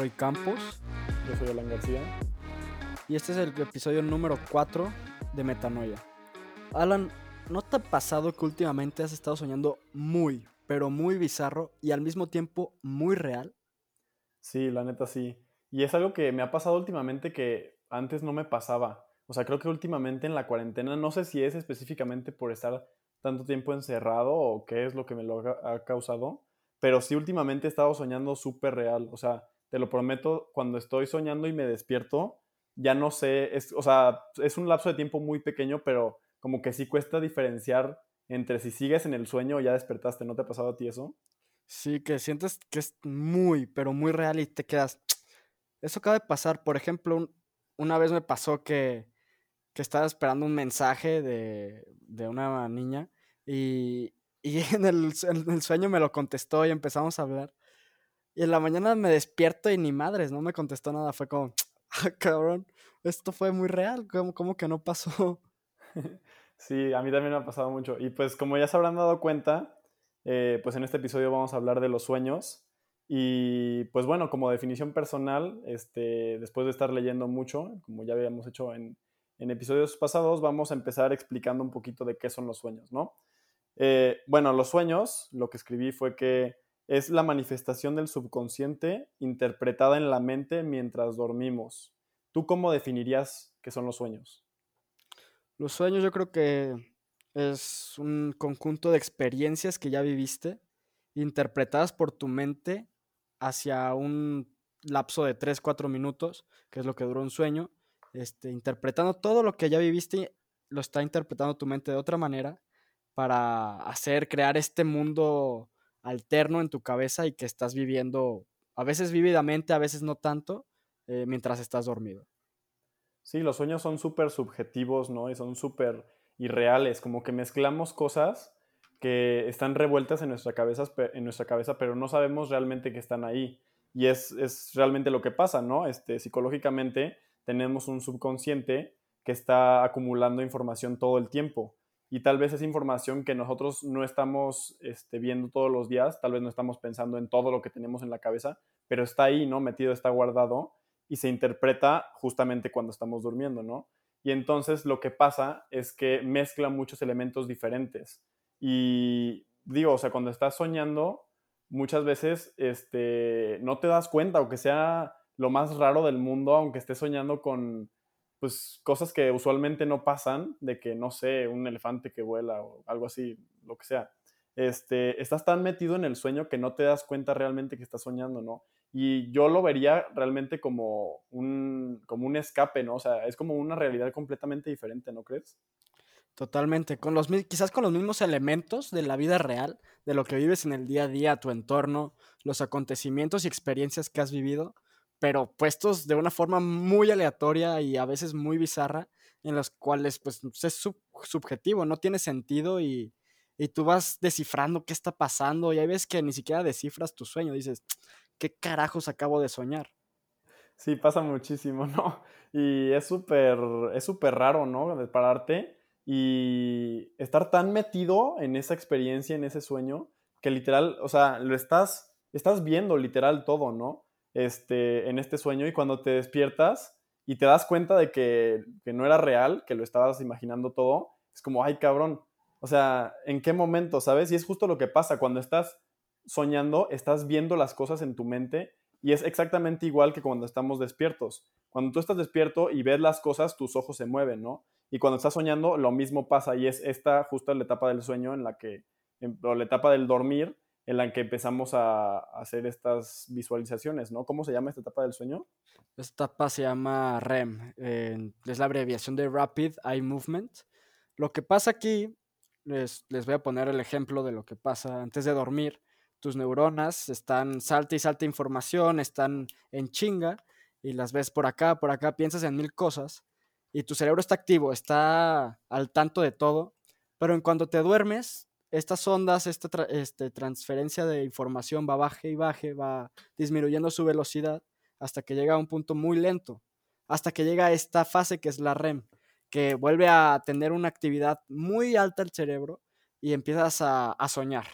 Yo soy Roy Campos. Yo soy Alan García. Y este es el episodio número 4 de Metanoia. Alan, ¿no te ha pasado que últimamente has estado soñando muy, pero muy bizarro y al mismo tiempo muy real? Sí, la neta sí. Y es algo que me ha pasado últimamente que antes no me pasaba. O sea, creo que últimamente en la cuarentena, no sé si es específicamente por estar tanto tiempo encerrado o qué es lo que me lo ha causado, pero sí últimamente he estado soñando súper real. O sea, te lo prometo, cuando estoy soñando y me despierto, ya no sé, es, o sea, es un lapso de tiempo muy pequeño, pero como que sí cuesta diferenciar entre si sigues en el sueño o ya despertaste. ¿No te ha pasado a ti eso? Sí, que sientes que es muy, pero muy real y te quedas. Eso acaba de pasar. Por ejemplo, una vez me pasó que, que estaba esperando un mensaje de, de una niña y, y en el, en el, sueño me lo contestó y empezamos a hablar. Y en la mañana me despierto y ni madres, no me contestó nada. Fue como, ah, cabrón, esto fue muy real, ¿cómo, cómo que no pasó? Sí, a mí también me ha pasado mucho. Y pues como ya se habrán dado cuenta, eh, pues en este episodio vamos a hablar de los sueños. Y pues bueno, como definición personal, este, después de estar leyendo mucho, como ya habíamos hecho en, en episodios pasados, vamos a empezar explicando un poquito de qué son los sueños, ¿no? Eh, bueno, los sueños, lo que escribí fue que es la manifestación del subconsciente interpretada en la mente mientras dormimos. ¿Tú cómo definirías qué son los sueños? Los sueños yo creo que es un conjunto de experiencias que ya viviste, interpretadas por tu mente hacia un lapso de 3, 4 minutos, que es lo que dura un sueño, este, interpretando todo lo que ya viviste, lo está interpretando tu mente de otra manera para hacer, crear este mundo alterno en tu cabeza y que estás viviendo, a veces vívidamente, a veces no tanto, eh, mientras estás dormido. Sí, los sueños son súper subjetivos, ¿no? Y son súper irreales, como que mezclamos cosas que están revueltas en nuestra, cabeza, en nuestra cabeza, pero no sabemos realmente que están ahí. Y es, es realmente lo que pasa, ¿no? Este, psicológicamente tenemos un subconsciente que está acumulando información todo el tiempo y tal vez esa información que nosotros no estamos este, viendo todos los días, tal vez no estamos pensando en todo lo que tenemos en la cabeza, pero está ahí, ¿no? Metido, está guardado y se interpreta justamente cuando estamos durmiendo, ¿no? Y entonces lo que pasa es que mezcla muchos elementos diferentes. Y digo, o sea, cuando estás soñando, muchas veces este, no te das cuenta, aunque sea lo más raro del mundo, aunque estés soñando con pues cosas que usualmente no pasan, de que, no sé, un elefante que vuela o algo así, lo que sea. Este, estás tan metido en el sueño que no te das cuenta realmente que estás soñando, ¿no? Y yo lo vería realmente como un, como un escape, ¿no? O sea, es como una realidad completamente diferente, ¿no crees? Totalmente, con los, quizás con los mismos elementos de la vida real, de lo que vives en el día a día, tu entorno, los acontecimientos y experiencias que has vivido, pero puestos de una forma muy aleatoria y a veces muy bizarra, en los cuales pues es subjetivo, no tiene sentido y, y, tú vas descifrando qué está pasando y hay veces que ni siquiera descifras tu sueño, dices, ¿qué carajos acabo de soñar? Sí, pasa muchísimo, ¿no? Y es súper, es súper raro, ¿no? Pararte y estar tan metido en esa experiencia, en ese sueño, que literal, o sea, lo estás, estás viendo literal todo, ¿no? Este, en este sueño y cuando te despiertas y te das cuenta de que, que, no era real, que lo estabas imaginando todo, es como, ay cabrón, o sea, ¿en qué momento, sabes? Y es justo lo que pasa, cuando estás soñando, estás viendo las cosas en tu mente y es exactamente igual que cuando estamos despiertos. Cuando tú estás despierto y ves las cosas, tus ojos se mueven, ¿no? Y cuando estás soñando, lo mismo pasa y es esta justo la etapa del sueño en la que, o la etapa del dormir, en la que empezamos a hacer estas visualizaciones, ¿no? ¿Cómo se llama esta etapa del sueño? Esta etapa se llama REM, es la abreviación de Rapid Eye Movement. Lo que pasa aquí, les, les voy a poner el ejemplo de lo que pasa antes de dormir. Tus neuronas están salta y salta información, están en chinga y las ves por acá, por acá, piensas en mil cosas y tu cerebro está activo, está al tanto de todo, pero en cuanto te duermes, estas ondas, esta este, transferencia de información va baje y baje, va disminuyendo su velocidad hasta que llega a un punto muy lento, hasta que llega a esta fase que es la REM, que vuelve a tener una actividad muy alta el cerebro y empiezas a, a soñar.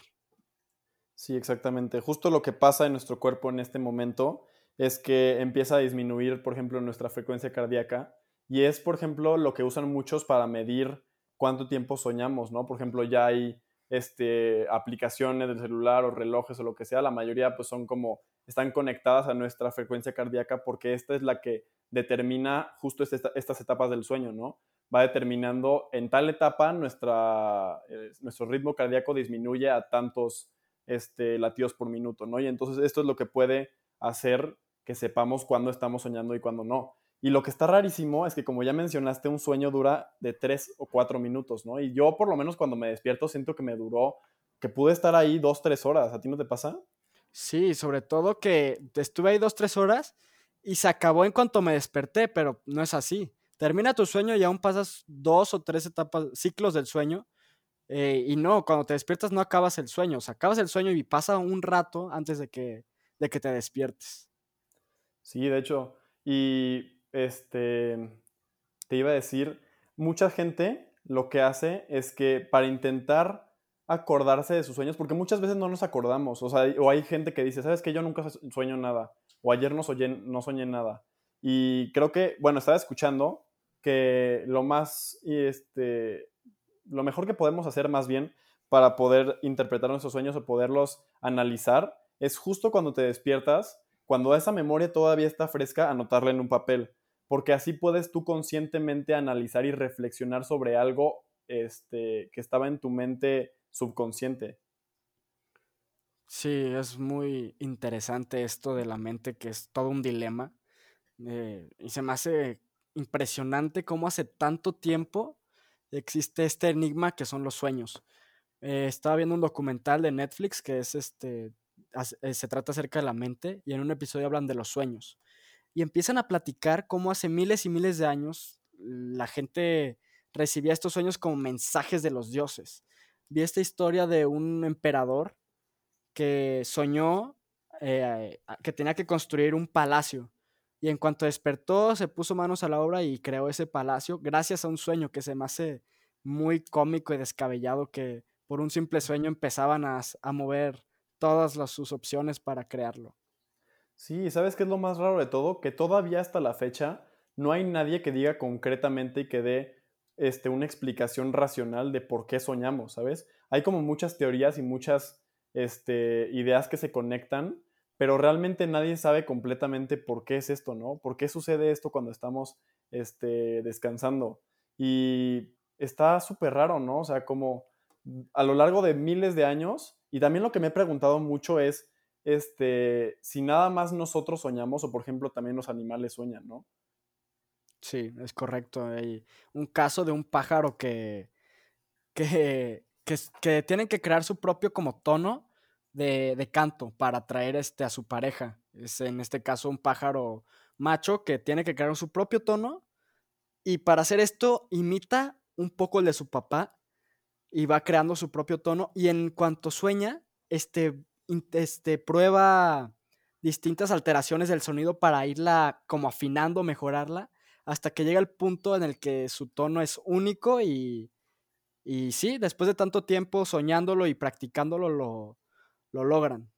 Sí, exactamente. Justo lo que pasa en nuestro cuerpo en este momento es que empieza a disminuir, por ejemplo, nuestra frecuencia cardíaca. Y es, por ejemplo, lo que usan muchos para medir cuánto tiempo soñamos, ¿no? Por ejemplo, ya hay este, aplicaciones del celular o relojes o lo que sea, la mayoría pues son como, están conectadas a nuestra frecuencia cardíaca porque esta es la que determina justo estas etapas del sueño, ¿no? Va determinando en tal etapa nuestra, eh, nuestro ritmo cardíaco disminuye a tantos este, latidos por minuto, ¿no? Y entonces esto es lo que puede hacer que sepamos cuándo estamos soñando y cuándo no. Y lo que está rarísimo es que, como ya mencionaste, un sueño dura de tres o cuatro minutos, ¿no? Y yo, por lo menos, cuando me despierto, siento que me duró, que pude estar ahí dos, tres horas. ¿A ti no te pasa? Sí, sobre todo que estuve ahí dos, tres horas y se acabó en cuanto me desperté, pero no es así. Termina tu sueño y aún pasas dos o tres etapas, ciclos del sueño. Eh, y no, cuando te despiertas no acabas el sueño, o sea, acabas el sueño y pasa un rato antes de que, de que te despiertes. Sí, de hecho, y este, te iba a decir, mucha gente lo que hace es que para intentar acordarse de sus sueños, porque muchas veces no nos acordamos, o sea, o hay gente que dice, ¿sabes que Yo nunca sueño nada, o ayer no soñé, no soñé nada. Y creo que, bueno, estaba escuchando que lo más, este, lo mejor que podemos hacer más bien para poder interpretar nuestros sueños o poderlos analizar es justo cuando te despiertas, cuando esa memoria todavía está fresca, anotarla en un papel porque así puedes tú conscientemente analizar y reflexionar sobre algo este, que estaba en tu mente subconsciente. Sí, es muy interesante esto de la mente, que es todo un dilema. Eh, y se me hace impresionante cómo hace tanto tiempo existe este enigma que son los sueños. Eh, estaba viendo un documental de Netflix que es este, eh, se trata acerca de la mente y en un episodio hablan de los sueños y empiezan a platicar cómo hace miles y miles de años la gente recibía estos sueños como mensajes de los dioses. Vi esta historia de un emperador que soñó eh, que tenía que construir un palacio y en cuanto despertó se puso manos a la obra y creó ese palacio gracias a un sueño que se me hace muy cómico y descabellado que por un simple sueño empezaban a, mover todas sus opciones para crearlo. Sí, ¿sabes qué es lo más raro de todo? Que todavía hasta la fecha no hay nadie que diga concretamente y que dé este, una explicación racional de por qué soñamos, ¿sabes? Hay como muchas teorías y muchas este, ideas que se conectan, pero realmente nadie sabe completamente por qué es esto, ¿no? ¿Por qué sucede esto cuando estamos este, descansando? Y está súper raro, ¿no? O sea, como a lo largo de miles de años, y también lo que me he preguntado mucho es, este, si nada más nosotros soñamos, o por ejemplo también los animales sueñan, ¿no? Sí, es correcto. Hay un caso de un pájaro que, que, que, tienen que crear su propio como tono de, de, canto para atraer este, a su pareja. Es en este caso un pájaro macho que tiene que crear su propio tono y para hacer esto imita un poco el de su papá y va creando su propio tono y en cuanto sueña, este este, prueba distintas alteraciones del sonido para irla como afinando, mejorarla, hasta que llega el punto en el que su tono es único y, y sí, después de tanto tiempo soñándolo y practicándolo, lo, lo logran.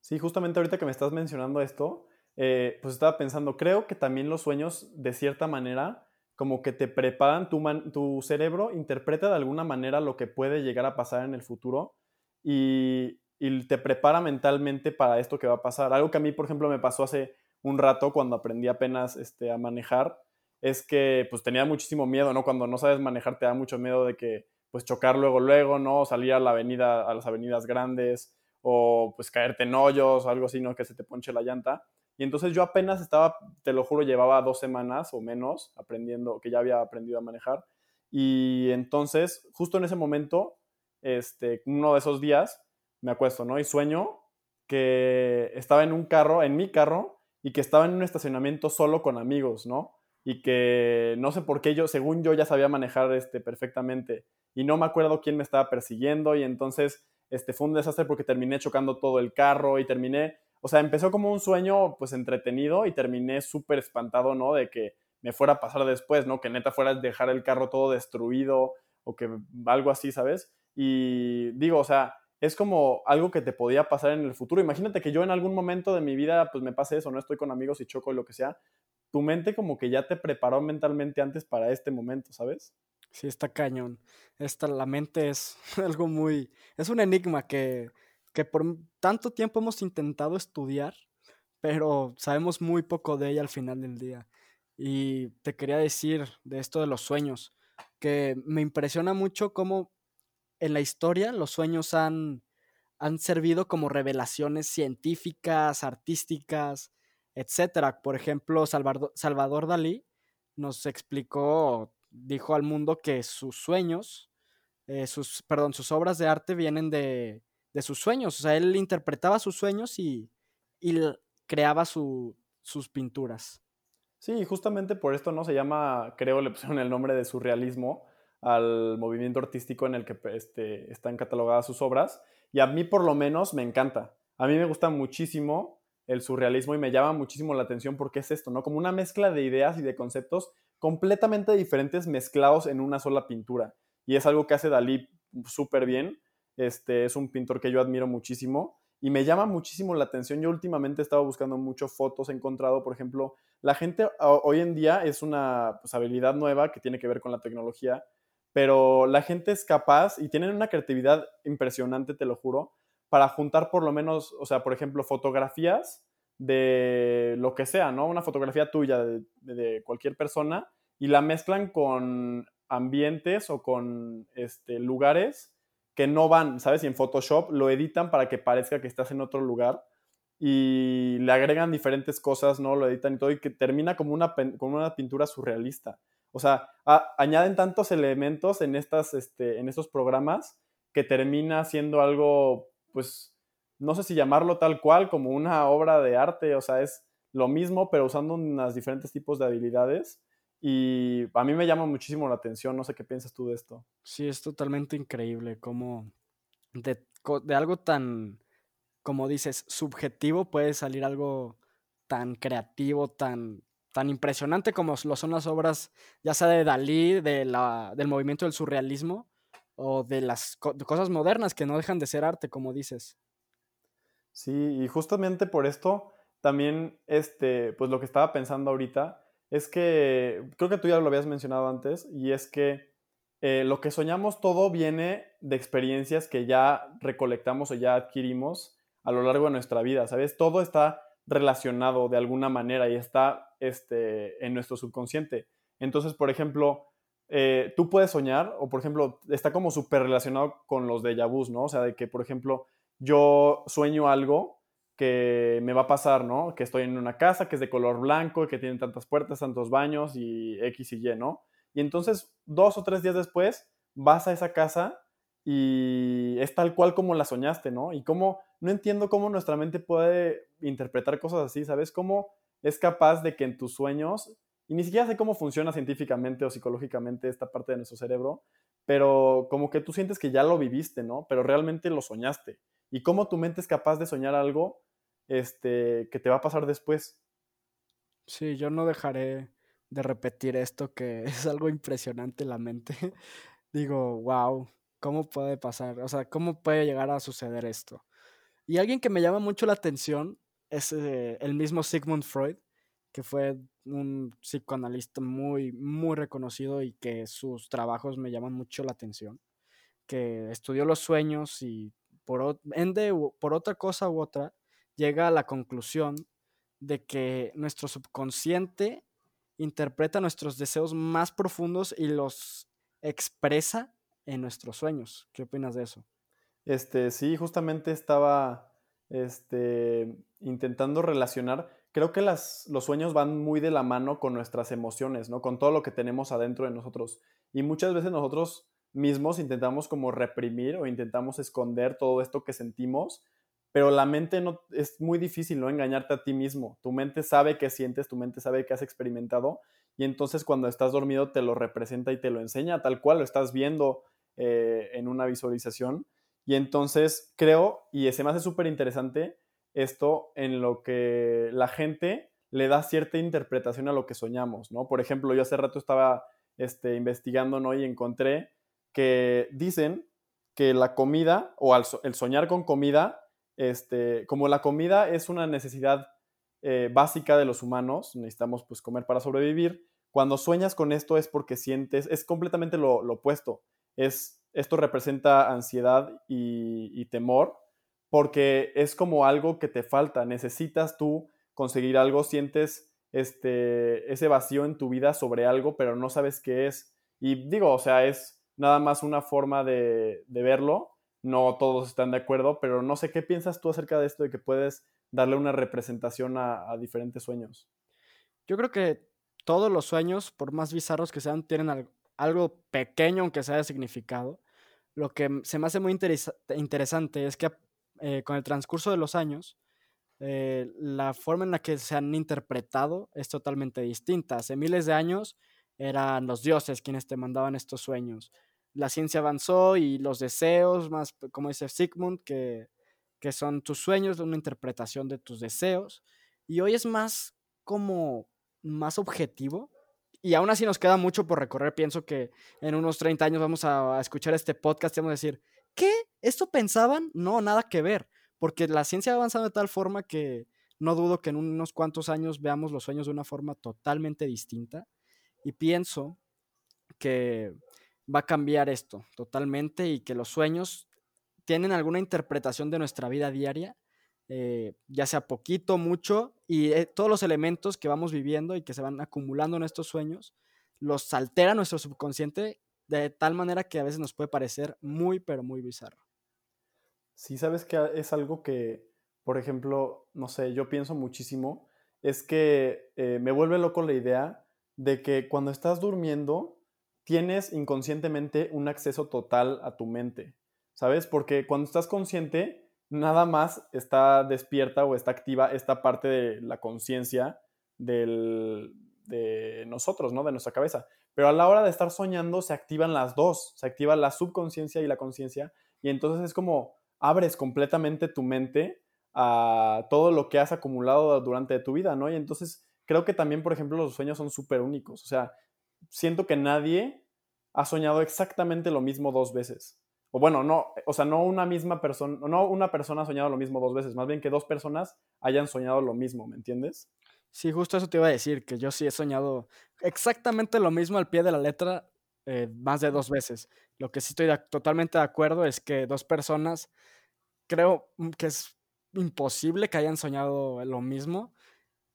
Sí, justamente ahorita que me estás mencionando esto, eh, pues estaba pensando, creo que también los sueños, de cierta manera, como que te preparan, tu, tu cerebro interpreta de alguna manera lo que puede llegar a pasar en el futuro y y te prepara mentalmente para esto que va a pasar. Algo que a mí, por ejemplo, me pasó hace un rato cuando aprendí apenas este, a manejar, es que pues tenía muchísimo miedo, ¿no? Cuando no sabes manejar te da mucho miedo de que pues chocar luego, luego, ¿no? salir a la avenida, a las avenidas grandes o pues caerte en hoyos o algo así, ¿no? Que se te ponche la llanta. Y entonces yo apenas estaba, te lo juro, llevaba dos semanas o menos aprendiendo, que ya había aprendido a manejar. Y entonces, justo en ese momento, este, uno de esos días, me acuesto, ¿no? Y sueño que estaba en un carro, en mi carro, y que estaba en un estacionamiento solo con amigos, ¿no? Y que no sé por qué yo, según yo, ya sabía manejar este, perfectamente. Y no me acuerdo quién me estaba persiguiendo, y entonces este, fue un desastre porque terminé chocando todo el carro y terminé, o sea, empezó como un sueño pues entretenido y terminé súper espantado, ¿no? De que me fuera a pasar después, ¿no? Que neta fuera dejar el carro todo destruido o que algo así, ¿sabes? Y digo, o sea, es como algo que te podía pasar en el futuro. Imagínate que yo en algún momento de mi vida pues me pase eso, no estoy con amigos y choco y lo que sea. Tu mente como que ya te preparó mentalmente antes para este momento, ¿sabes? Sí, está cañón. Esta, la mente es algo muy... Es un enigma que, que por tanto tiempo hemos intentado estudiar, pero sabemos muy poco de ella al final del día. Y te quería decir de esto de los sueños, que me impresiona mucho cómo en la historia los sueños han, han servido como revelaciones científicas, artísticas, etc. Por ejemplo, Salvador, Dalí nos explicó, dijo al mundo que sus sueños, eh, sus, perdón, sus obras de arte vienen de, de, sus sueños. O sea, él interpretaba sus sueños y, y creaba su, sus pinturas. Sí, justamente por esto no se llama, creo le pusieron el nombre de surrealismo al movimiento artístico en el que este, están catalogadas sus obras. Y a mí por lo menos me encanta. A mí me gusta muchísimo el surrealismo y me llama muchísimo la atención porque es esto, ¿no? Como una mezcla de ideas y de conceptos completamente diferentes mezclados en una sola pintura. Y es algo que hace Dalí súper bien. Este, es un pintor que yo admiro muchísimo y me llama muchísimo la atención. Yo últimamente he estado buscando mucho fotos, he encontrado, por ejemplo, la gente hoy en día es una pues, habilidad nueva que tiene que ver con la tecnología, pero la gente es capaz y tienen una creatividad impresionante, te lo juro, para juntar por lo menos, o sea, por ejemplo, fotografías de lo que sea, ¿no? Una fotografía tuya de, cualquier persona y la mezclan con ambientes o con este, lugares que no van, ¿sabes? Y en Photoshop lo editan para que parezca que estás en otro lugar y le agregan diferentes cosas, ¿no? Lo editan y todo y que termina como una, como una pintura surrealista. O sea, añaden tantos elementos en, estas, este, en estos programas que termina siendo algo, pues, no sé si llamarlo tal cual, como una obra de arte, o sea, es lo mismo, pero usando unos diferentes tipos de habilidades y a mí me llama muchísimo la atención, no sé qué piensas tú de esto. Sí, es totalmente increíble cómo de, de algo tan, como dices, subjetivo puede salir algo tan creativo, tan, tan impresionante como lo son las obras, ya sea de Dalí, del movimiento del surrealismo o de las cosas modernas que no dejan de ser arte, como dices. Sí, y justamente por esto también, este, pues lo que estaba pensando ahorita es que, creo que tú ya lo habías mencionado antes, y es que eh, lo que soñamos todo viene de experiencias que ya recolectamos o ya adquirimos a lo largo de nuestra vida, ¿sabes? Todo está relacionado de alguna manera y está este, en nuestro subconsciente. Entonces, por ejemplo, eh, tú puedes soñar, o por ejemplo, está como súper relacionado con los déjà vus, ¿no? O sea, de que, por ejemplo, yo sueño algo que me va a pasar, ¿no? Que estoy en una casa que es de color blanco, que tiene tantas puertas, tantos baños y X y Y, ¿no? Y entonces, dos o tres días después, vas a esa casa y es tal cual como la soñaste, ¿no? Y cómo, no entiendo cómo nuestra mente puede interpretar cosas así, ¿sabes? Cómo es capaz de que en tus sueños, y ni siquiera sé cómo funciona científicamente o psicológicamente esta parte de nuestro cerebro, pero como que tú sientes que ya lo viviste, ¿no? Pero realmente lo soñaste. Y cómo tu mente es capaz de soñar algo este, que te va a pasar después. Sí, yo no dejaré de repetir esto que es algo impresionante la mente. Digo, wow, ¿cómo puede pasar? O sea, ¿cómo puede llegar a suceder esto? Y alguien que me llama mucho la atención es eh, el mismo Sigmund Freud, que fue un psicoanalista muy, muy reconocido y que sus trabajos me llaman mucho la atención, que estudió los sueños y por, ende, por otra cosa u otra, llega a la conclusión de que nuestro subconsciente interpreta nuestros deseos más profundos y los expresa en nuestros sueños. ¿Qué opinas de eso? Este, sí, justamente estaba este, intentando relacionar. Creo que las, los sueños van muy de la mano con nuestras emociones, ¿no? Con todo lo que tenemos adentro de nosotros. Y muchas veces nosotros mismos intentamos como reprimir o intentamos esconder todo esto que sentimos pero la mente no es muy difícil no engañarte a ti mismo. Tu mente sabe qué sientes, tu mente sabe qué has experimentado y entonces cuando estás dormido te lo representa y te lo enseña tal cual lo estás viendo eh, en una visualización. Y entonces creo, y se me hace súper interesante esto en lo que la gente le da cierta interpretación a lo que soñamos, ¿no? Por ejemplo, yo hace rato estaba este, investigando, ¿no? Y encontré que dicen que la comida o el soñar con comida, este, como la comida es una necesidad eh, básica de los humanos, necesitamos pues comer para sobrevivir, cuando sueñas con esto es porque sientes, es completamente lo, opuesto, es, esto representa ansiedad y, temor, porque es como algo que te falta, necesitas tú conseguir algo, sientes este, ese vacío en tu vida sobre algo, pero no sabes qué es. Y digo, o sea, es nada más una forma de, verlo, no todos están de acuerdo, pero no sé qué piensas tú acerca de esto de que puedes darle una representación a, diferentes sueños. Yo creo que todos los sueños, por más bizarros que sean, tienen algo, pequeño, aunque sea de significado. Lo que se me hace muy interesante es que eh, con el transcurso de los años, eh, la forma en la que se han interpretado es totalmente distinta. Hace miles de años eran los dioses quienes te mandaban estos sueños. La ciencia avanzó y los deseos, más como dice Sigmund, que que son tus sueños, una interpretación de tus deseos. Y hoy es más como más objetivo. Y aún así nos queda mucho por recorrer. Pienso que en unos 30 años vamos a, escuchar este podcast y vamos a decir, ¿qué? ¿Esto pensaban? No, nada que ver. Porque la ciencia ha avanzado de tal forma que no dudo que en unos cuantos años veamos los sueños de una forma totalmente distinta. Y pienso que va a cambiar esto totalmente y que los sueños tienen alguna interpretación de nuestra vida diaria, eh, ya sea poquito, mucho, y eh, todos los elementos que vamos viviendo y que se van acumulando en estos sueños, los altera nuestro subconsciente de tal manera que a veces nos puede parecer muy, pero muy bizarro. Sí, sabes que es algo que, por ejemplo, no sé, yo pienso muchísimo, es que eh, me vuelve loco la idea de que cuando estás durmiendo, tienes inconscientemente un acceso total a tu mente. ¿sabes? Porque cuando estás consciente, nada más está despierta o está activa esta parte de la conciencia de nosotros, ¿no? De nuestra cabeza. Pero a la hora de estar soñando se activan las dos, se activa la subconsciencia y la conciencia, y entonces es como abres completamente tu mente a todo lo que has acumulado durante tu vida, ¿no? Y entonces creo que también, por ejemplo, los sueños son súper únicos, o sea, siento que nadie ha soñado exactamente lo mismo dos veces o bueno, no, o sea, no una misma persona, no una persona ha soñado lo mismo dos veces, más bien que dos personas hayan soñado lo mismo, ¿me entiendes? Sí, justo eso te iba a decir, que yo sí he soñado exactamente lo mismo al pie de la letra eh, más de dos veces. Lo que sí estoy totalmente de acuerdo es que dos personas, creo que es imposible que hayan soñado lo mismo.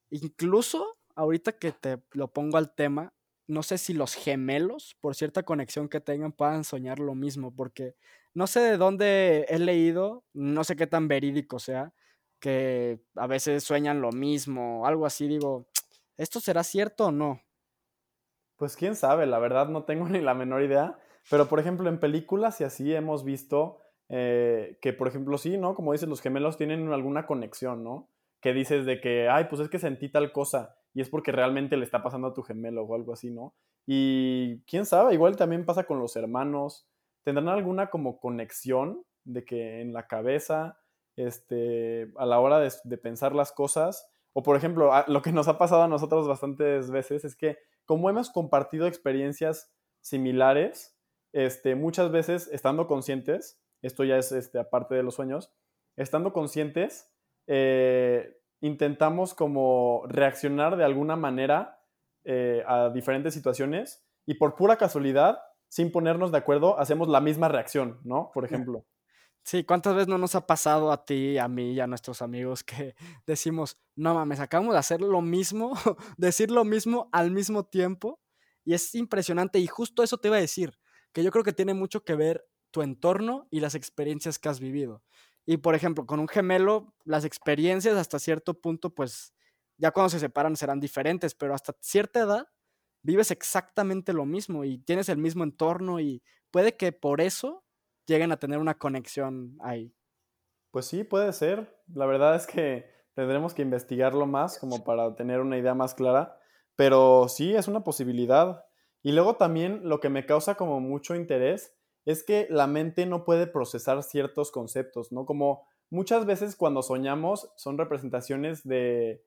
Incluso ahorita que te lo pongo al tema, no sé si los gemelos, por cierta conexión que tengan, puedan soñar lo mismo, porque no sé de dónde he leído, no sé qué tan verídico sea, que a veces sueñan lo mismo, algo así, digo, ¿esto será cierto o no? Pues quién sabe, la verdad no tengo ni la menor idea, pero por ejemplo en películas y así hemos visto eh, que, por ejemplo, sí, ¿no? Como dices, los gemelos tienen alguna conexión, ¿no? Que dices de que, ay, pues es que sentí tal cosa y es porque realmente le está pasando a tu gemelo o algo así, ¿no? Y quién sabe, igual también pasa con los hermanos. ¿Tendrán alguna como conexión de que en la cabeza, este, a la hora de, pensar las cosas, o por ejemplo, lo que nos ha pasado a nosotros bastantes veces es que como hemos compartido experiencias similares, este, muchas veces estando conscientes, esto ya es este, aparte de los sueños, estando conscientes, eh, intentamos como reaccionar de alguna manera eh, a diferentes situaciones y por pura casualidad, sin ponernos de acuerdo, hacemos la misma reacción, ¿no? Por ejemplo. Sí, ¿cuántas veces no nos ha pasado a ti, a mí y a nuestros amigos que decimos, no mames, acabamos de hacer lo mismo, decir lo mismo al mismo tiempo? Y es impresionante y justo eso te iba a decir, que yo creo que tiene mucho que ver tu entorno y las experiencias que has vivido. Y por ejemplo, con un gemelo, las experiencias hasta cierto punto, pues ya cuando se separan serán diferentes, pero hasta cierta edad vives exactamente lo mismo y tienes el mismo entorno y puede que por eso lleguen a tener una conexión ahí. Pues sí, puede ser. La verdad es que tendremos que investigarlo más como para tener una idea más clara, pero sí, es una posibilidad. Y luego también lo que me causa como mucho interés es que la mente no puede procesar ciertos conceptos, ¿no? Como muchas veces cuando soñamos son representaciones de,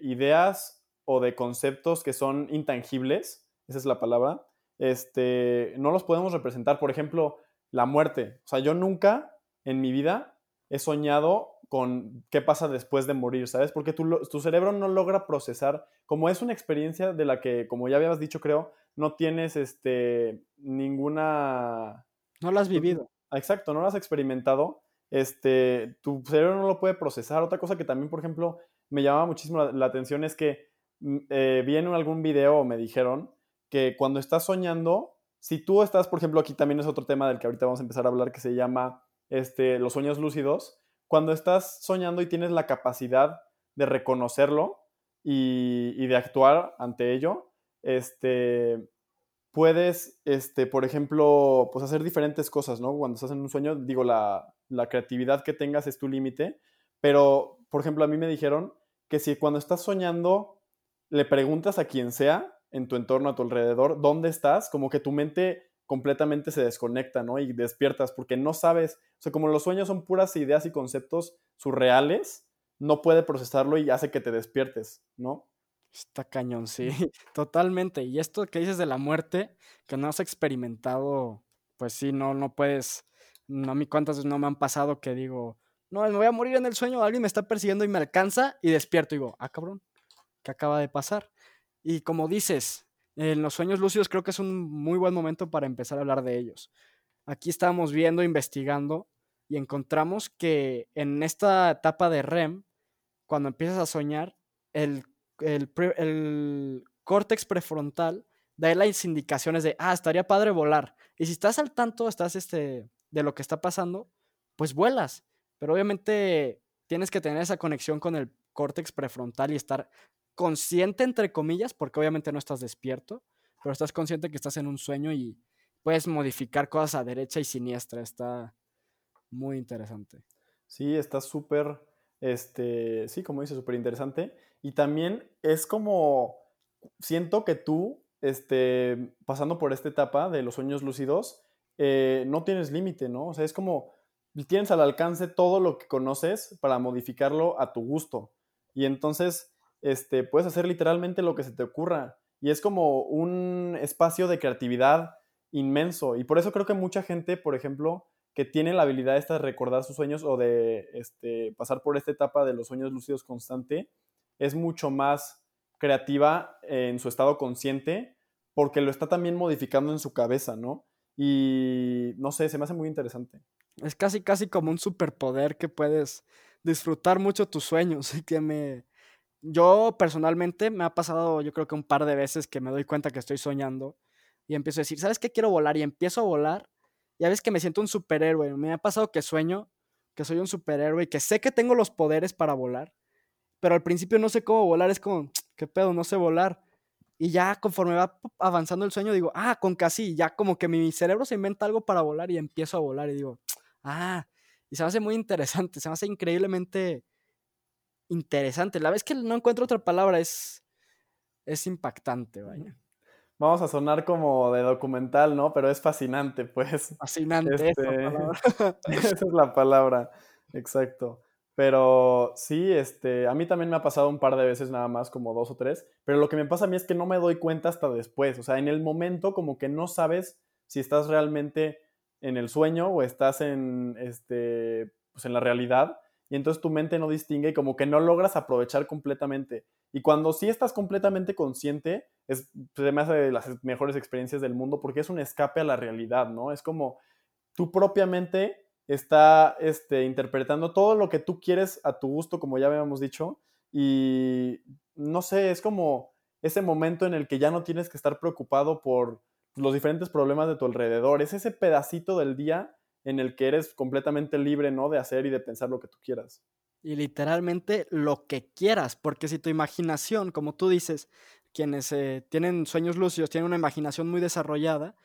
ideas o de conceptos que son intangibles, esa es la palabra, este, no los podemos representar. Por ejemplo, la muerte. O sea, yo nunca en mi vida he soñado con qué pasa después de morir, ¿sabes? Porque tu, tu, cerebro no logra procesar, como es una experiencia de la que, como ya habías dicho, creo, no tienes este, ninguna... No la has vivido. Exacto, no lo has experimentado. Este, tu cerebro no lo puede procesar. Otra cosa que también, por ejemplo, me llamaba muchísimo la, atención es que mm, eh, vi en algún video, me dijeron, que cuando estás soñando, si tú estás, por ejemplo, aquí también es otro tema del que ahorita vamos a empezar a hablar, que se llama este, los sueños lúcidos, cuando estás soñando y tienes la capacidad de reconocerlo y, de actuar ante ello, este, puedes, este, por ejemplo, pues hacer diferentes cosas, ¿no? Cuando estás en un sueño, digo, la, la creatividad que tengas es tu límite, pero, por ejemplo, a mí me dijeron que si cuando estás soñando le preguntas a quien sea en tu entorno, a tu alrededor, dónde estás, como que tu mente completamente se desconecta, ¿no? Y despiertas porque no sabes, o sea, como los sueños son puras ideas y conceptos surreales, no puede procesarlo y hace que te despiertes, ¿no? Está cañón, sí, totalmente. Y esto que dices de la muerte, que no has experimentado, pues sí, no, no puedes, no a mí cuántas veces no me han pasado que digo, no, me voy a morir en el sueño, alguien me está persiguiendo y me alcanza y despierto y digo, ah, cabrón, ¿qué acaba de pasar? Y como dices, en los sueños lúcidos creo que es un muy buen momento para empezar a hablar de ellos. Aquí estábamos viendo, investigando y encontramos que en esta etapa de REM, cuando empiezas a soñar, el, el, córtex prefrontal da las indicaciones de, ah, estaría padre volar. Y si estás al tanto, estás este, de lo que está pasando, pues vuelas. Pero obviamente tienes que tener esa conexión con el córtex prefrontal y estar consciente, entre comillas, porque obviamente no estás despierto, pero estás consciente que estás en un sueño y puedes modificar cosas a derecha y siniestra. Está muy interesante. Sí, está súper, este, sí, como dice, súper interesante. Y también es como, siento que tú, este, pasando por esta etapa de los sueños lúcidos, eh, no tienes límite, ¿no? O sea, es como, tienes al alcance todo lo que conoces para modificarlo a tu gusto. Y entonces, este, puedes hacer literalmente lo que se te ocurra. Y es como un espacio de creatividad inmenso. Y por eso creo que mucha gente, por ejemplo, que tiene la habilidad esta de recordar sus sueños o de este, pasar por esta etapa de los sueños lúcidos constante, es mucho más creativa en su estado consciente porque lo está también modificando en su cabeza, ¿no? Y no sé, se me hace muy interesante. Es casi, casi como un superpoder que puedes disfrutar mucho tus sueños y que me, yo personalmente me ha pasado, yo creo que un par de veces que me doy cuenta que estoy soñando y empiezo a decir, ¿sabes qué? Quiero volar y empiezo a volar. Ya ves que me siento un superhéroe. Me ha pasado que sueño que soy un superhéroe y que sé que tengo los poderes para volar, pero al principio no sé cómo volar. Es como, ¿qué pedo? No sé volar. Y ya conforme va avanzando el sueño, digo, ah, con casi, ya como que mi cerebro se inventa algo para volar y empiezo a volar y digo, ah, y se me hace muy interesante, se me hace increíblemente interesante. La vez que no encuentro otra palabra es, es impactante, vaya. Vamos a sonar como de documental, ¿no? Pero es fascinante, pues. Fascinante, esa, este, esa es la palabra, exacto. Pero sí, este, a mí también me ha pasado un par de veces nada más, como dos o tres, pero lo que me pasa a mí es que no me doy cuenta hasta después, o sea, en el momento como que no sabes si estás realmente en el sueño o estás en, este, pues en la realidad, y entonces tu mente no distingue y como que no logras aprovechar completamente. Y cuando sí estás completamente consciente, es, hace de las mejores experiencias del mundo porque es un escape a la realidad, ¿no? Es como tú propiamente está este, interpretando todo lo que tú quieres a tu gusto, como ya habíamos dicho, y no sé, es como ese momento en el que ya no tienes que estar preocupado por los diferentes problemas de tu alrededor, es ese pedacito del día en el que eres completamente libre, ¿no? De hacer y de pensar lo que tú quieras. Y literalmente lo que quieras, porque si tu imaginación, como tú dices, quienes eh, tienen sueños lúcidos, tienen una imaginación muy desarrollada,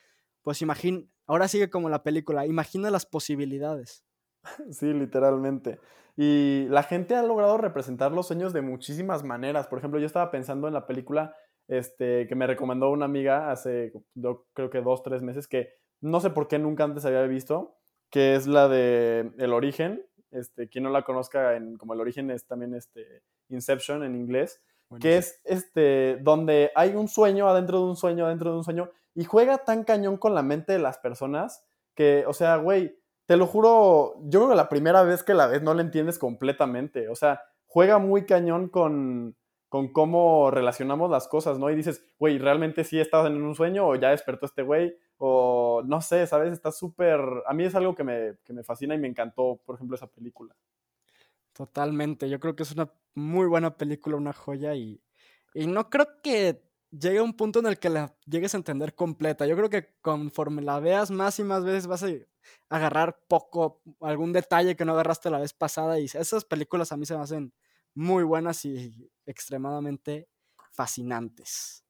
pues imagina, ahora sigue como la película, imagina las posibilidades. Sí, literalmente. Y la gente ha logrado representar los sueños de muchísimas maneras. Por ejemplo, yo estaba pensando en la película este, que me recomendó una amiga hace, creo que dos, tres meses, que no sé por qué nunca antes había visto, que es la de El Origen. Este, quien no la conozca, en, como El Origen es también este, Inception en inglés, que es este, donde hay un sueño adentro de un sueño, adentro de un sueño, y juega tan cañón con la mente de las personas que, o sea, güey, te lo juro, yo creo que la primera vez que la ves no la entiendes completamente. O sea, juega muy cañón con, con cómo relacionamos las cosas, ¿no? Y dices, güey, ¿realmente sí estabas en un sueño o ya despertó este güey? O no sé, ¿sabes? Está súper... A mí es algo que me, que me fascina y me encantó, por ejemplo, esa película. Totalmente, yo creo que es una muy buena película, una joya y, y no creo que llegue a un punto en el que la llegues a entender completa. Yo creo que conforme la veas más y más veces vas a agarrar poco, algún detalle que no agarraste la vez pasada y esas películas a mí se me hacen muy buenas y extremadamente fascinantes.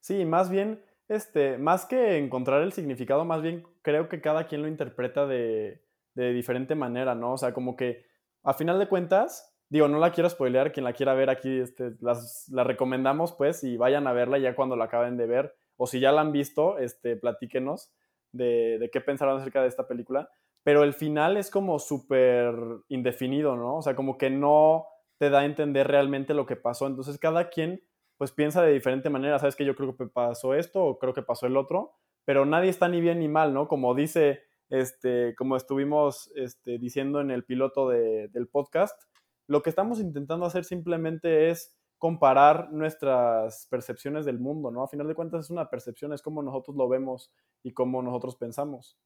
Sí, más bien, este, más que encontrar el significado, más bien creo que cada quien lo interpreta de, de diferente manera, ¿no? O sea, como que a final de cuentas, digo, no la quiero spoilear, quien la quiera ver aquí, este, las, la recomendamos pues y vayan a verla ya cuando la acaben de ver, o si ya la han visto, este, platíquenos de, de qué pensaron acerca de esta película, pero el final es como súper indefinido, ¿no? O sea, como que no te da a entender realmente lo que pasó. Entonces cada quien pues piensa de diferente manera, sabes que yo creo que pasó esto o creo que pasó el otro, pero nadie está ni bien ni mal, ¿no? Como dice, este, como estuvimos este, diciendo en el piloto del podcast, lo que estamos intentando hacer simplemente es comparar nuestras percepciones del mundo, ¿no? A final de cuentas es una percepción, es como nosotros lo vemos y como nosotros pensamos.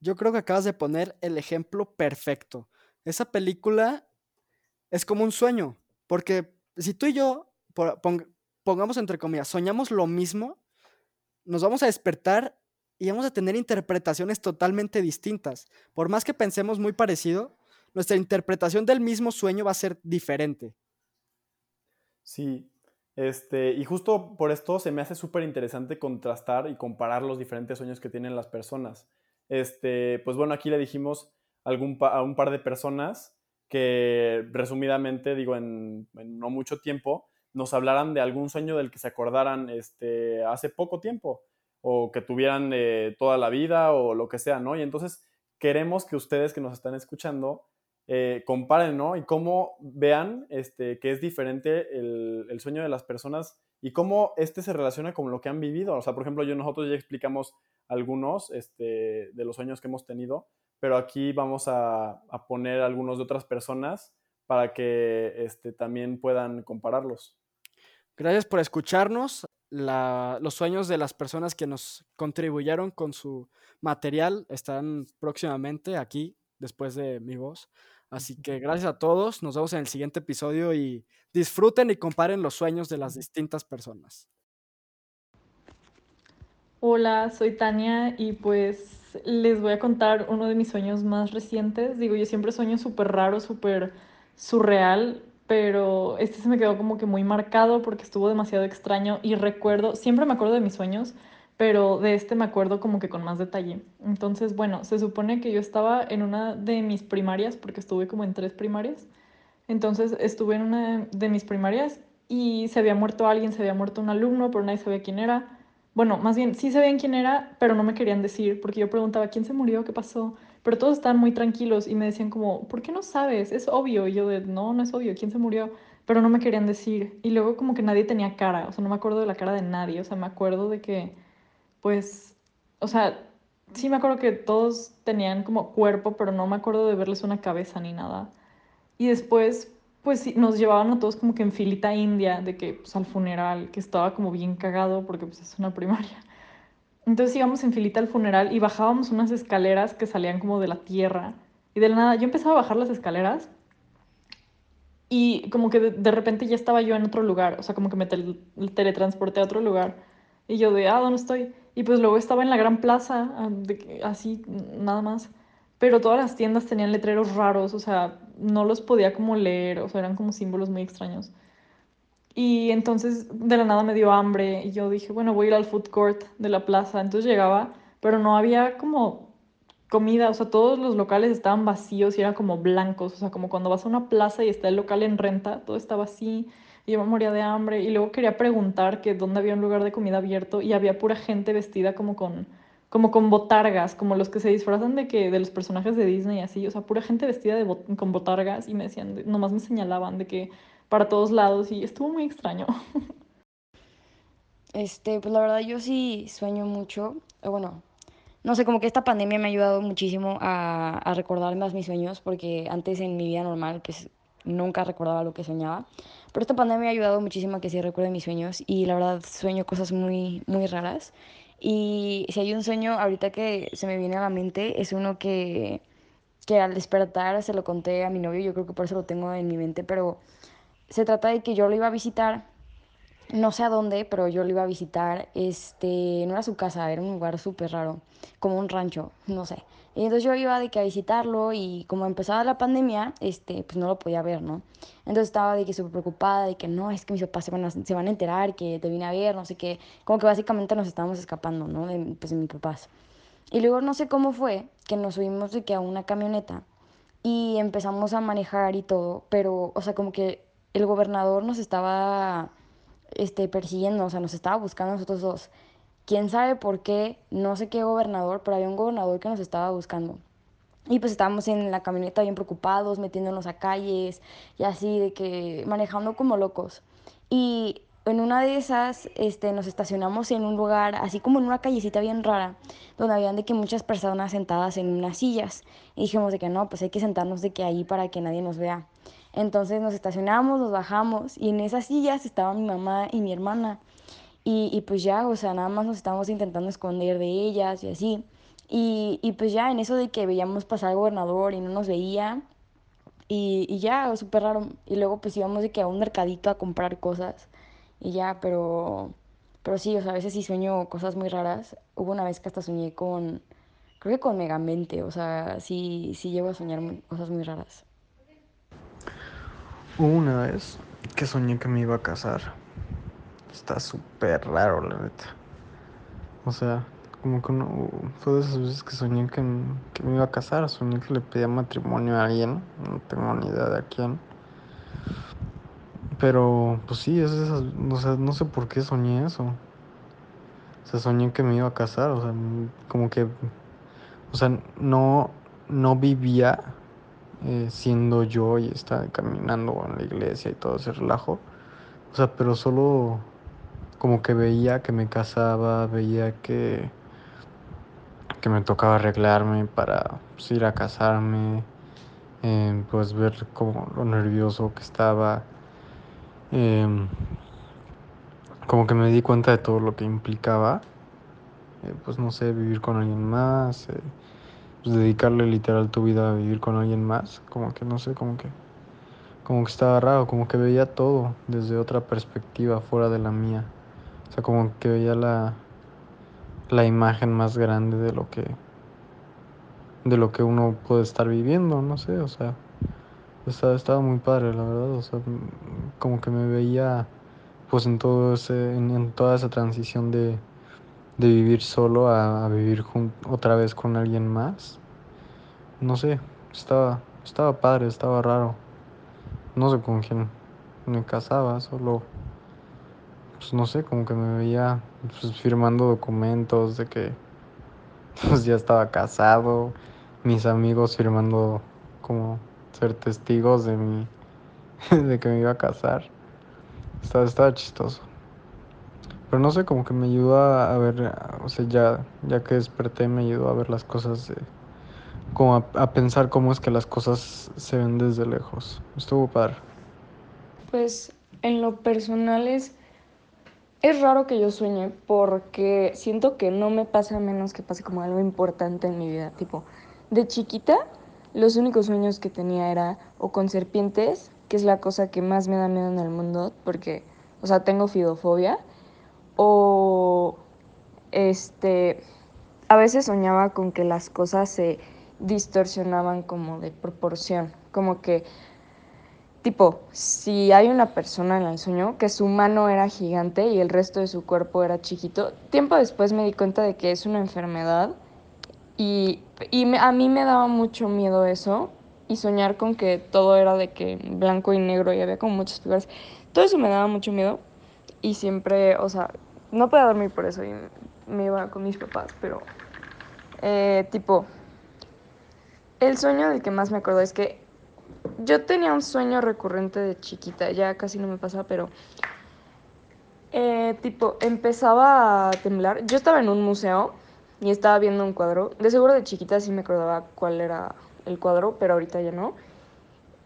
Yo creo que acabas de poner el ejemplo perfecto. Esa película es como un sueño, porque si tú y yo, pongamos entre comillas, soñamos lo mismo, nos vamos a despertar y vamos a tener interpretaciones totalmente distintas. Por más que pensemos muy parecido, nuestra interpretación del mismo sueño va a ser diferente. Sí, este, y justo por esto se me hace súper interesante contrastar y comparar los diferentes sueños que tienen las personas. Este, pues bueno, aquí le dijimos algún a un par de personas que resumidamente, digo, en, no mucho tiempo, nos hablaran de algún sueño del que se acordaran este, hace poco tiempo o que tuvieran eh, toda la vida o lo que sea, ¿no? Y entonces queremos que ustedes que nos están escuchando eh, comparen, ¿no? Y cómo vean este, que es diferente el, el, sueño de las personas y cómo este se relaciona con lo que han vivido. O sea, por ejemplo, yo nosotros ya explicamos algunos este, de los sueños que hemos tenido, pero aquí vamos a, poner algunos de otras personas para que este, también puedan compararlos. Gracias por escucharnos. los sueños de las personas que nos contribuyeron con su material están próximamente aquí, después de mi voz. Así que gracias a todos, nos vemos en el siguiente episodio y disfruten y comparen los sueños de las distintas personas. Hola, soy Tania y pues les voy a contar uno de mis sueños más recientes. Digo, yo siempre sueño súper raro, súper surreal, pero este se me quedó como que muy marcado porque estuvo demasiado extraño y recuerdo, siempre me acuerdo de mis sueños, pero de este me acuerdo como que con más detalle. Entonces, bueno, se supone que yo estaba en una de mis primarias, porque estuve como en tres primarias. Entonces estuve en una de mis primarias y se había muerto alguien, se había muerto un alumno, pero nadie sabía quién era. Bueno, más bien, sí sabían quién era, pero no me querían decir, porque yo preguntaba, ¿quién se murió? ¿Qué pasó? Pero todos estaban muy tranquilos y me decían como, ¿por qué no sabes? Es obvio. Y yo de, no, no es obvio, ¿quién se murió? Pero no me querían decir. Y luego como que nadie tenía cara, o sea, no me acuerdo de la cara de nadie, o sea, me acuerdo de que, pues, o sea, sí me acuerdo que todos tenían como cuerpo, pero no me acuerdo de verles una cabeza ni nada. Y después, pues nos llevaban a todos como que en filita india, de que pues al funeral, que estaba como bien cagado porque pues es una primaria. Entonces íbamos en filita al funeral y bajábamos unas escaleras que salían como de la tierra. Y de la nada, yo empezaba a bajar las escaleras y como que de, repente ya estaba yo en otro lugar, o sea, como que me teletransporté a otro lugar. Y yo de, ah, ¿dónde estoy? Y pues luego estaba en la gran plaza, ah, así, nada más pero todas las tiendas tenían letreros raros, o sea, no los podía como leer, o sea, eran como símbolos muy extraños. Y entonces de la nada me dio hambre y yo dije, bueno, voy a ir al food court de la plaza. Entonces llegaba, pero no había como comida, o sea, todos los locales estaban vacíos y eran como blancos, o sea, como cuando vas a una plaza y está el local en renta, todo estaba así y yo me moría de hambre y luego quería preguntar que dónde había un lugar de comida abierto y había pura gente vestida como con como con botargas, como los que se disfrazan de que de los personajes de Disney así, o sea, pura gente vestida con botargas y me decían, nomás me señalaban de que para todos lados y estuvo muy extraño. Este, pues la verdad yo sí sueño mucho, bueno, no sé, como que esta pandemia me ha ayudado muchísimo a, a recordar más mis sueños, porque antes en mi vida normal, pues nunca recordaba lo que soñaba. Pero esta pandemia me ha ayudado muchísimo a que sí recuerde mis sueños y la verdad sueño cosas muy, muy raras. Y si hay un sueño ahorita que se me viene a la mente, es uno que, que al despertar se lo conté a mi novio, yo creo que por eso lo tengo en mi mente, pero se trata de que yo lo iba a visitar no sé a dónde, pero yo lo iba a visitar, este, no era su casa, era un lugar súper raro, como un rancho, no sé. Y entonces yo iba de que a visitarlo y como empezaba la pandemia, este, pues no lo podía ver, ¿no? Entonces estaba de que súper preocupada, de que no, es que mis papás se van, a, se van a enterar, que te vine a ver, no sé qué, como que básicamente nos estábamos escapando, ¿no? De, pues de mis papás. Y luego no sé cómo fue que nos subimos de que a una camioneta y empezamos a manejar y todo, pero, o sea, como que el gobernador nos estaba este, persiguiendo, o sea, nos estaba buscando a nosotros dos. Quién sabe por qué, no sé qué gobernador, pero había un gobernador que nos estaba buscando. Y pues estábamos en la camioneta bien preocupados, metiéndonos a calles y así, de que manejando como locos. Y en una de esas este, nos estacionamos en un lugar, así como en una callecita bien rara, donde habían de que muchas personas sentadas en unas sillas. Y dijimos de que no, pues hay que sentarnos de que ahí para que nadie nos vea. Entonces nos estacionamos, nos bajamos y en esas sillas estaban mi mamá y mi hermana. Y, y pues ya, o sea, nada más nos estábamos intentando esconder de ellas y así. Y, y pues ya, en eso de que veíamos pasar al gobernador y no nos veía. Y, y ya, súper raro. Y luego pues íbamos de que a un mercadito a comprar cosas. Y ya, pero... Pero sí, o sea, a veces sí sueño cosas muy raras. Hubo una vez que hasta soñé con... Creo que con Megamente. O sea, sí, sí llego a soñar cosas muy raras. Una vez que soñé que me iba a casar. Está súper raro, la neta. O sea, como que no. Fue de esas veces que soñé que, que, me iba a casar. Soñé que le pedía matrimonio a alguien. No tengo ni idea de a quién. Pero, pues sí, es esas. O sea, no sé por qué soñé eso. O sea, soñé que me iba a casar. O sea, como que. O sea, no. No vivía eh, siendo yo y estaba caminando en la iglesia y todo ese relajo. O sea, pero solo como que veía que me casaba, veía que, que me tocaba arreglarme para pues, ir a casarme, eh, pues ver como lo nervioso que estaba. Eh, como que me di cuenta de todo lo que implicaba, eh, pues no sé, vivir con alguien más, eh, pues, dedicarle literal tu vida a vivir con alguien más, como que no sé, como que como que estaba raro, como que veía todo desde otra perspectiva fuera de la mía. O sea, como que veía la la imagen más grande de lo que de lo que uno puede estar viviendo, no sé, o sea, estaba, estaba muy padre, la verdad, o sea, como que me veía pues en todo ese en, en toda esa transición de de vivir solo a, vivir otra vez con alguien más. No sé, estaba, estaba padre, estaba raro. No sé con quién me casaba, solo, pues no sé, como que me veía pues, firmando documentos de que pues ya estaba casado, mis amigos firmando como ser testigos de mi, de que me iba a casar. Estaba, estaba chistoso. Pero no sé, como que me ayudó a, ver, o sea, ya, ya que desperté me ayudó a ver las cosas, de, como a, pensar cómo es que las cosas se ven desde lejos. Estuvo padre. Pues en lo personal es, es raro que yo sueñe porque siento que no me pasa menos que pase como algo importante en mi vida. Tipo, de chiquita los únicos sueños que tenía era o con serpientes, que es la cosa que más me da miedo en el mundo porque, o sea, tengo fidofobia o este a veces soñaba con que las cosas se distorsionaban como de proporción, como que tipo, si hay una persona en el sueño que su mano era gigante y el resto de su cuerpo era chiquito, tiempo después me di cuenta de que es una enfermedad y, y a mí me daba mucho miedo eso y soñar con que todo era de que blanco y negro y había como muchas figuras. Todo eso me daba mucho miedo y siempre, o sea, no podía dormir por eso y me iba con mis papás, pero eh, tipo, el sueño del que más me acuerdo es que yo tenía un sueño recurrente de chiquita, ya casi no me pasa, pero eh, tipo, empezaba a temblar. Yo estaba en un museo y estaba viendo un cuadro. De seguro de chiquita sí me acordaba cuál era el cuadro, pero ahorita ya no.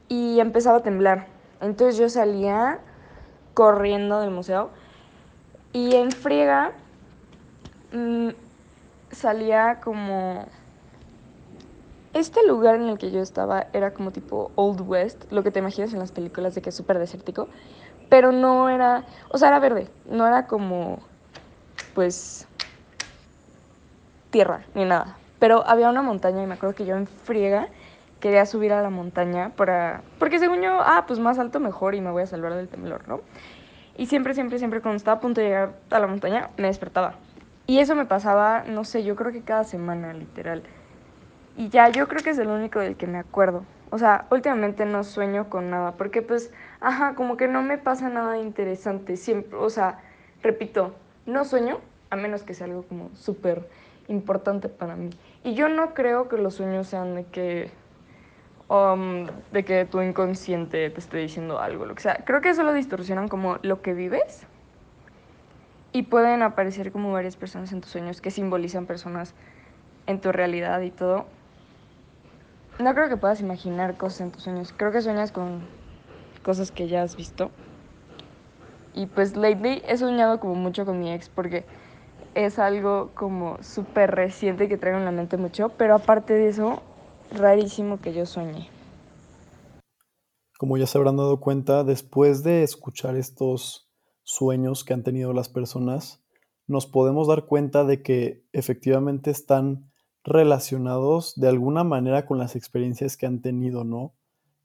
Y empezaba a temblar. Entonces yo salía corriendo del museo y en friega mm, salía como... Este lugar en el que yo estaba era como tipo Old West, lo que te imaginas en las películas de que es súper desértico, pero no era, o sea, era verde, no era como, pues, tierra ni nada. Pero había una montaña y me acuerdo que yo en friega quería subir a la montaña para, porque según yo, ah, pues más alto mejor y me voy a salvar del temblor, ¿no? Y siempre, siempre, siempre cuando estaba a punto de llegar a la montaña, me despertaba. Y eso me pasaba, no sé, yo creo que cada semana, literal. Y ya, yo creo que es el único del que me acuerdo. O sea, últimamente no sueño con nada, porque pues, ajá, como que no me pasa nada interesante. Siempre, o sea, repito, no sueño, a menos que sea algo como súper importante para mí. Y yo no creo que los sueños sean de que, um, de que tu inconsciente te esté diciendo algo, lo que sea. Creo que eso lo distorsionan como lo que vives. Y pueden aparecer como varias personas en tus sueños que simbolizan personas en tu realidad y todo. No creo que puedas imaginar cosas en tus sueños. Creo que sueñas con cosas que ya has visto. Y pues lately he soñado como mucho con mi ex porque es algo como súper reciente que traigo en la mente mucho, pero aparte de eso, rarísimo que yo sueñe. Como ya se habrán dado cuenta, después de escuchar estos sueños que han tenido las personas, nos podemos dar cuenta de que efectivamente están relacionados de alguna manera con las experiencias que han tenido, ¿no?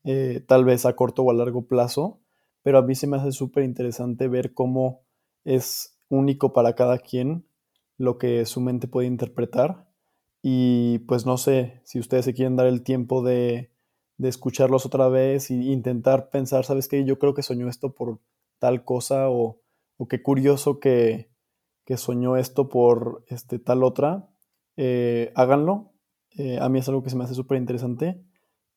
Eh, tal vez a corto o a largo plazo, pero a mí se me hace súper interesante ver cómo es único para cada quien lo que su mente puede interpretar. Y pues no sé si ustedes se quieren dar el tiempo de, escucharlos otra vez e intentar pensar, ¿sabes qué? Yo creo que soñó esto por tal cosa o, o qué curioso que, que, soñó esto por este, tal otra. Eh, háganlo. Eh, a mí es algo que se me hace súper interesante.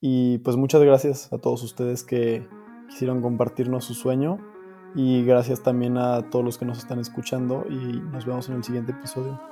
Y pues muchas gracias a todos ustedes que quisieron compartirnos su sueño. Y gracias también a todos los que nos están escuchando y nos vemos en el siguiente episodio.